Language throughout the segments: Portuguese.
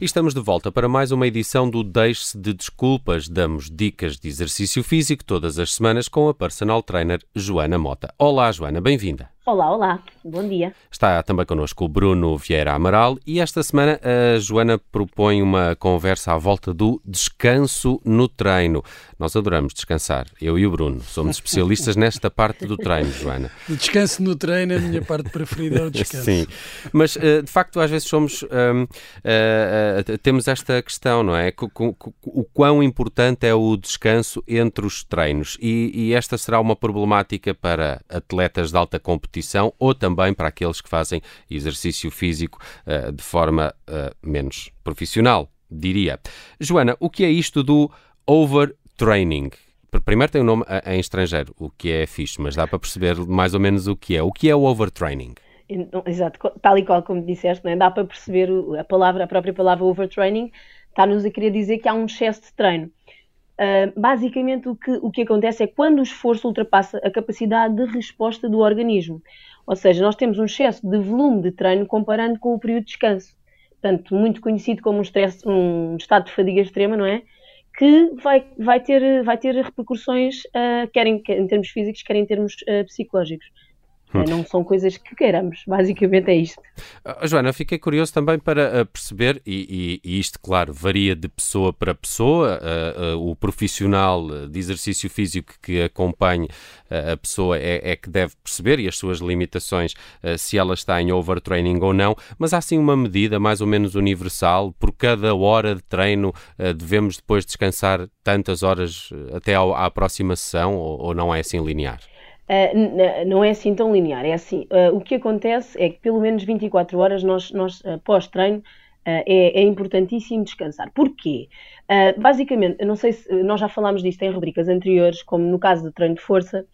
E estamos de volta para mais uma edição do Deixe-se de Desculpas. Damos dicas de exercício físico todas as semanas com a personal trainer Joana Mota. Olá, Joana, bem-vinda. Olá, olá, bom dia. Está também connosco o Bruno Vieira Amaral e esta semana a Joana propõe uma conversa à volta do descanso no treino. Nós adoramos descansar, eu e o Bruno. Somos especialistas nesta parte do treino, Joana. O descanso no treino é a minha parte preferida, é o descanso. Sim, mas eh, de facto às vezes somos, um, uh, uh, temos esta questão, não é? O quão importante é o descanso entre os treinos e, e esta será uma problemática para atletas de alta competição competição ou também para aqueles que fazem exercício físico uh, de forma uh, menos profissional, diria. Joana, o que é isto do overtraining? Primeiro tem um nome eh, em estrangeiro, o que é fixe, mas dá para perceber mais ou menos o que é. O que é o overtraining? Exato, tal e qual como disseste, é? dá para perceber a palavra, a própria palavra overtraining, está-nos a querer dizer que há um excesso de treino. Uh, basicamente, o que, o que acontece é quando o esforço ultrapassa a capacidade de resposta do organismo. Ou seja, nós temos um excesso de volume de treino comparando com o período de descanso. Portanto, muito conhecido como um, stress, um estado de fadiga extrema, não é? Que vai, vai, ter, vai ter repercussões, uh, quer em, em, termos físicos, quer em termos uh, psicológicos. Hum. Não são coisas que queiramos, basicamente é isto. Uh, Joana, fiquei curioso também para uh, perceber, e, e, e, isto, claro, varia de pessoa para pessoa, uh, uh o profissional de exercício físico que acompanhe uh, a pessoa é, é, que deve perceber e as suas limitações, se ela está em overtraining ou não, mas há sim uma medida mais ou menos universal, por cada hora de treino devemos depois descansar tantas horas até ao, à próxima sessão ou, ou não é assim linear? Uh, não é assim tão linear. É assim, uh, o que acontece é que pelo menos 24 horas nós, nós uh, pós-treino, é, é, importantíssimo descansar. Porquê? basicamente, não sei se nós já falámos disto em rubricas anteriores, como no caso do treino de força,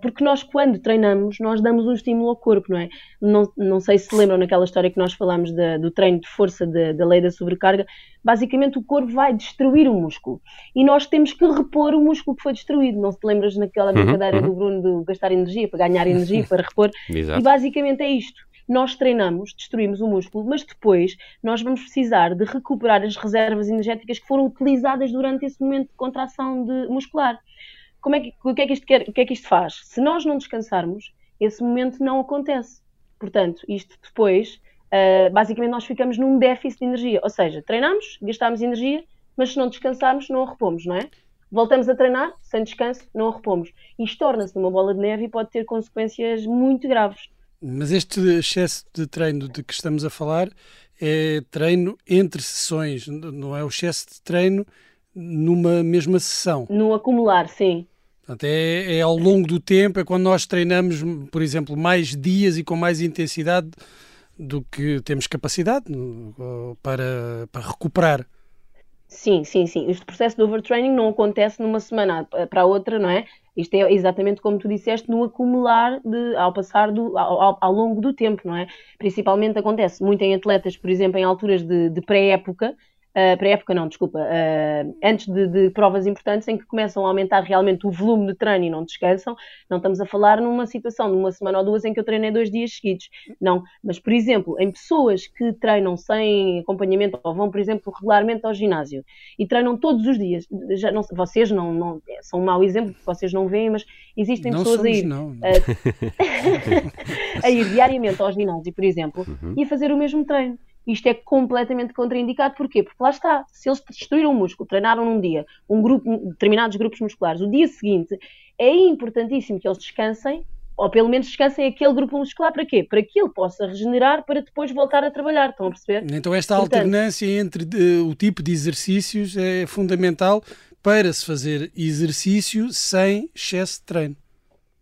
porque nós, quando treinamos, nós damos um estímulo ao corpo, não é? Não, não sei se lembram naquela história que nós falámos do treino de força, de, da lei da sobrecarga. Basicamente, o corpo vai destruir o músculo e nós temos que repor o músculo que foi destruído. Não se lembras naquela uhum, brincadeira uhum. do Bruno de gastar energia para ganhar energia, para repor? Exato. E basicamente é isto nós treinamos, destruímos o músculo, mas depois nós vamos precisar de recuperar as reservas energéticas que foram utilizadas durante esse momento de contração de muscular como é que, o, que é que isto quer, o que é que isto faz? Se nós não descansarmos, esse momento não acontece. Portanto, isto depois, uh, basicamente, nós ficamos num déficit de energia. Ou seja, treinamos, gastamos energia, mas se não descansarmos, não a repomos, não é? Voltamos a treinar, sem descanso, não a repomos. Isto torna-se numa bola de neve e pode ter consequências muito graves. Mas este excesso de treino de que estamos a falar é treino entre sessões, não é o excesso de treino numa mesma sessão. No acumular, sim. Portanto, é, é, ao longo do tempo, é quando nós treinamos, por exemplo, mais dias e com mais intensidade do que temos capacidade para, para recuperar. Sim, sim, sim. Este processo de overtraining não acontece numa semana para a outra, não é? Isto é exatamente como tu disseste, no acumular de, ao passar do, ao, ao longo do tempo, não é? Principalmente acontece muito em atletas, por exemplo, em alturas de, de pré-época, uh, para a época não, desculpa, uh, antes de, de, provas importantes em que começam a aumentar realmente o volume de treino e não descansam, não estamos a falar numa situação de uma semana ou duas em que eu treinei dois dias seguidos, não, mas por exemplo, em pessoas que treinam sem acompanhamento ou vão, por exemplo, regularmente ao ginásio e treinam todos os dias, já não, vocês não, não são um mau exemplo, vocês não veem, mas existem não pessoas somos, aí não. a ir diariamente ao ginásio, por exemplo, uhum. e a fazer o mesmo treino isto é completamente contraindicado. Porquê? Porque lá está, se eles destruíram o músculo, treinaram num dia um grupo, determinados grupos musculares, o dia seguinte é importantíssimo que eles descansem, ou pelo menos descansem aquele grupo muscular para quê? Para que ele possa regenerar para depois voltar a trabalhar, estão a perceber? Então esta Portanto, alternância entre de, o tipo de exercícios é fundamental para se fazer exercício sem excesso de treino.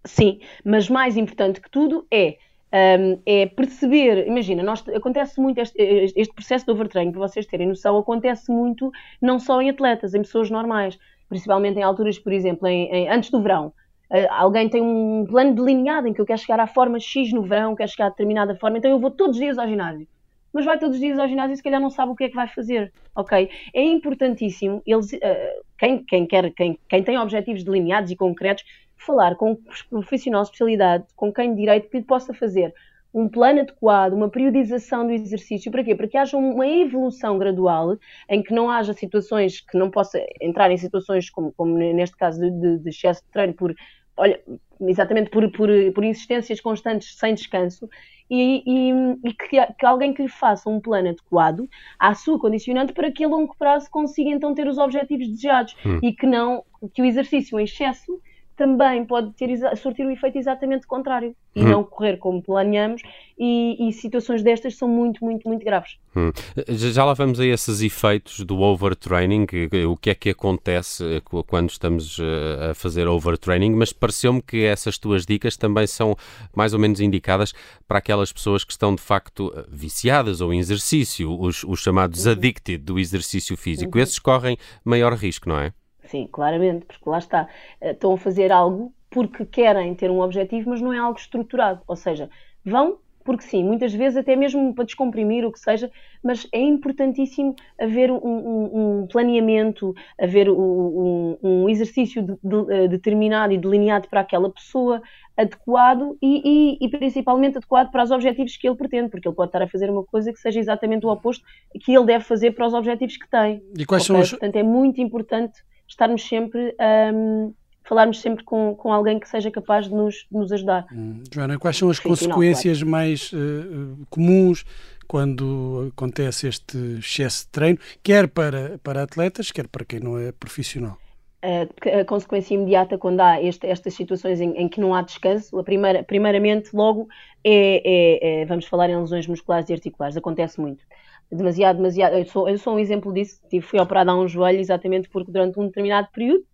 Sim, mas mais importante que tudo é um, é perceber, imagina, nós, acontece muito este, este processo de overtraining, para vocês terem noção, acontece muito não só em atletas, em pessoas normais, principalmente em alturas, por exemplo, em, em, antes do verão. Uh, alguém tem um plano delineado em que eu quero chegar à forma X no verão, quero chegar a determinada forma, então eu vou todos os dias ao ginásio. mas vai todos os dias ao ginásio e se calhar não sabe o que é que vai fazer, ok? É importantíssimo, eles, uh, quem, quem, quer, quem, quem tem objetivos delineados e concretos, falar com um profissional de especialidade, com quem de direito que lhe possa fazer um plano adequado, uma periodização do exercício, para quê? Para que haja uma evolução gradual, em que não haja situações que não possa entrar em situações como, como neste caso de, de, de excesso de treino por, olha, exatamente por, por, por insistências constantes sem descanso, e, e, e que, que, alguém que lhe faça um plano adequado à sua condicionante para que a longo prazo consiga então ter os objetivos desejados hum. e que não que o exercício em excesso também pode ter, surtir o efeito exatamente contrário e hum. não correr como planeamos e, e, situações destas são muito, muito, muito graves. Hum. Já lá vamos a esses efeitos do overtraining, o que é que acontece eh, quando estamos eh, a fazer overtraining, mas pareceu-me que essas tuas dicas também são mais ou menos indicadas para aquelas pessoas que estão de facto eh, viciadas ou em exercício, os, os chamados uhum. addicted do exercício físico. Uhum. Esses correm maior risco, não é? Sim, claramente, porque lá está. Eh, estão a fazer algo porque querem ter um objetivo, mas não é algo estruturado. Ou seja, vão porque sim, muitas vezes até mesmo para descomprimir o que seja, mas é importantíssimo haver um, um, um planeamento, haver um, um exercício de, de, eh, determinado e delineado para aquela pessoa, adequado e, e, e, principalmente adequado para os objetivos que ele pretende, porque ele pode estar a fazer uma coisa que seja exatamente o oposto que ele deve fazer para os objetivos que tem. E quais okay? são os... Portanto, é muito importante estarmos sempre um, falarmos sempre com, com alguém que seja capaz de nos, de nos ajudar. Hum. Joana, quais são as Sim, consequências claro. mais uh, comuns quando acontece este excesso de treino, quer para, para atletas, quer para quem não é profissional? A, a consequência imediata quando há este, estas situações em, em, que não há descanso, a primeira, primeiramente, logo, é, é, é, vamos falar em lesões musculares e articulares, acontece muito demasiado, demasiado. Eu sou, eu sou um exemplo disso. Tive, fui operada a um joelho exatamente porque durante um determinado período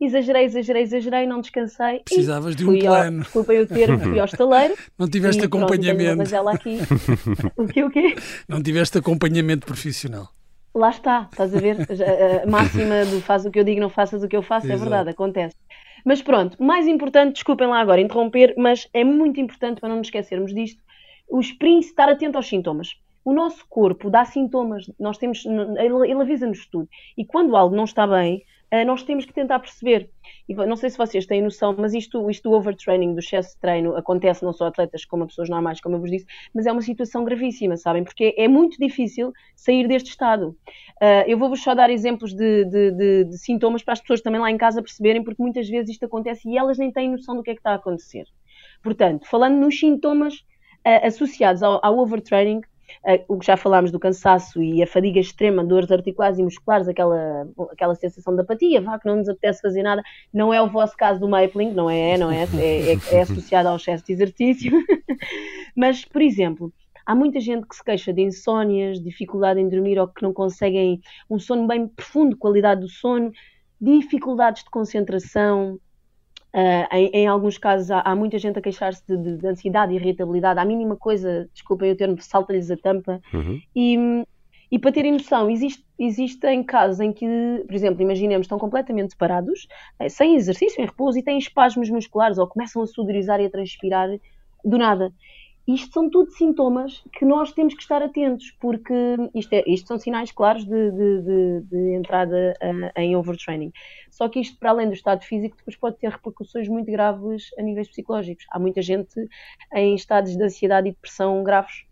exagerei, exagerei, exagerei, não descansei. Precisavas de um plano. Ao, desculpem o termo, fui ao estaleiro. Não tiveste acompanhamento. mas ela aqui. o quê, o quê? Não tiveste acompanhamento profissional. Lá está, estás a ver? A máxima do faz o que eu digo, não faças o que eu faço, é Exato. é verdade, acontece. Mas pronto, mais importante, desculpem lá agora interromper, mas é muito importante para não nos esquecermos disto, os estar atento aos sintomas o nosso corpo dá sintomas, nós temos, ele, avisa-nos tudo. E quando algo não está bem, eh, nós temos que tentar perceber. E não sei se vocês têm noção, mas isto, isto do overtraining, do excesso de treino, acontece não só a atletas como a pessoas normais, como eu vos disse, mas é uma situação gravíssima, sabem? Porque é muito difícil sair deste estado. Uh, eu vou-vos só dar exemplos de, de, de, de, sintomas para as pessoas também lá em casa perceberem, porque muitas vezes isto acontece e elas nem têm noção do que é que está a acontecer. Portanto, falando nos sintomas uh, associados ao, ao overtraining, o que já falámos do cansaço e a fadiga extrema, dores articulares e musculares, aquela, aquela sensação de apatia, vá, que não nos apetece fazer nada, não é o vosso caso do Mapling, não é, não é, é, é, é associado ao excesso de exercício. Mas, por exemplo, há muita gente que se queixa de insónias, dificuldade em dormir ou que não conseguem um sono bem profundo, qualidade do sono, dificuldades de concentração, Uh, em, em, alguns casos há, há muita gente a queixar-se de, de, de, ansiedade e irritabilidade. À mínima coisa, desculpem o termo, salta-lhes a tampa. Uhum. E, e para terem noção, existe, existem casos em que, por exemplo, imaginemos, estão completamente parados, eh, sem exercício, em repouso, e têm espasmos musculares ou começam a sudorizar e a transpirar do nada. Isto são tudo sintomas que nós temos que estar atentos, porque isto, é, isto são sinais claros de, de, de, de entrada uh, em overtraining. Só que isto, para além do estado físico, depois pode ter repercussões muito graves a níveis psicológicos. Há muita gente em estados de ansiedade e depressão graves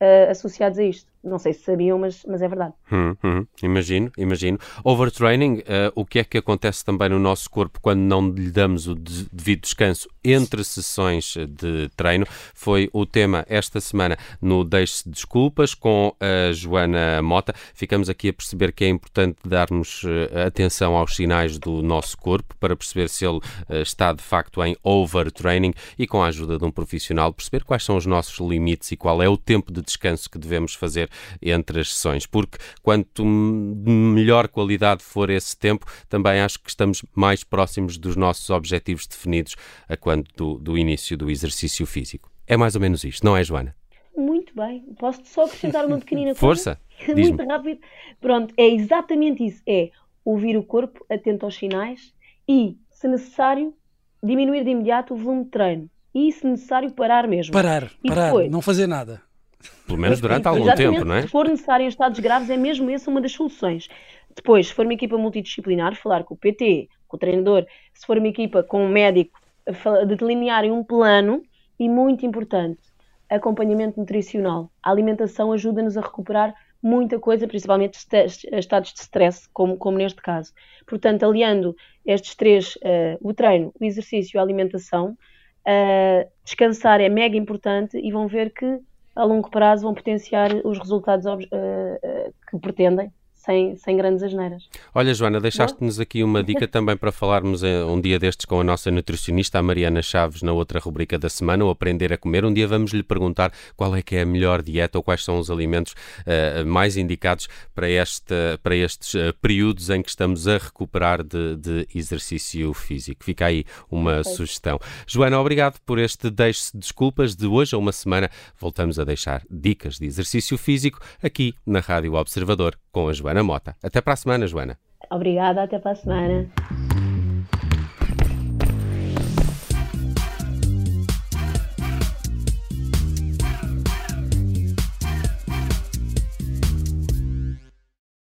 uh, associados a isto. Não sei se sabiam, mas, mas é verdade. Hum, hum, imagino, imagino. Overtraining, uh, o que é que acontece também no nosso corpo quando não lhe damos o devido descanso entre sessões de treino? Foi o tema esta semana no Deixe Desculpas com a Joana Mota. Ficamos aqui a perceber que é importante darmos uh, atenção aos sinais do nosso corpo para perceber se ele uh, está de facto em overtraining e com a ajuda de um profissional perceber quais são os nossos limites e qual é o tempo de descanso que devemos fazer entre as sessões, porque quanto melhor qualidade for esse tempo, também acho que estamos mais próximos dos nossos objetivos definidos a quando do, do início do exercício físico. É mais ou menos isto, não é, Joana? Muito bem. Posso só acrescentar uma pequenina coisa? Força! Muito rápido. Pronto, é exatamente isso. É ouvir o corpo, atento aos sinais e, se necessário, diminuir de imediato o volume de treino. E, se necessário, parar mesmo. Parar, e parar, depois, não fazer nada. Pelo menos durante algum tempo, não é? Se for necessário em estados graves, é mesmo essa uma das soluções. Depois, se for uma equipa multidisciplinar, falar com o PT, com o treinador, se for uma equipa com um médico, delinearem um plano e, muito importante, acompanhamento nutricional. A alimentação ajuda-nos a recuperar muita coisa, principalmente estados de stress, como, como neste caso. Portanto, aliando estes três, uh, o treino, o exercício e a alimentação, uh, descansar é mega importante e vão ver que a longo prazo vão potenciar os resultados uh, que pretendem sem, sem grandes asneiras. Olha, Joana, deixaste-nos aqui uma dica também para falarmos eh, um dia destes com a nossa nutricionista, a Mariana Chaves, na outra rubrica da semana, o Aprender a Comer. Um dia vamos lhe perguntar qual é que é a melhor dieta ou quais são os alimentos uh, mais indicados para, esta, para estes uh, períodos em que estamos a recuperar de, de exercício físico. Fica aí uma sugestão. Joana, obrigado por este Deixe-se Desculpas. De hoje a uma semana voltamos a deixar dicas de exercício físico aqui na Rádio Observador com a Joana Mota. Até para a semana, Joana. Obrigada, até para a semana.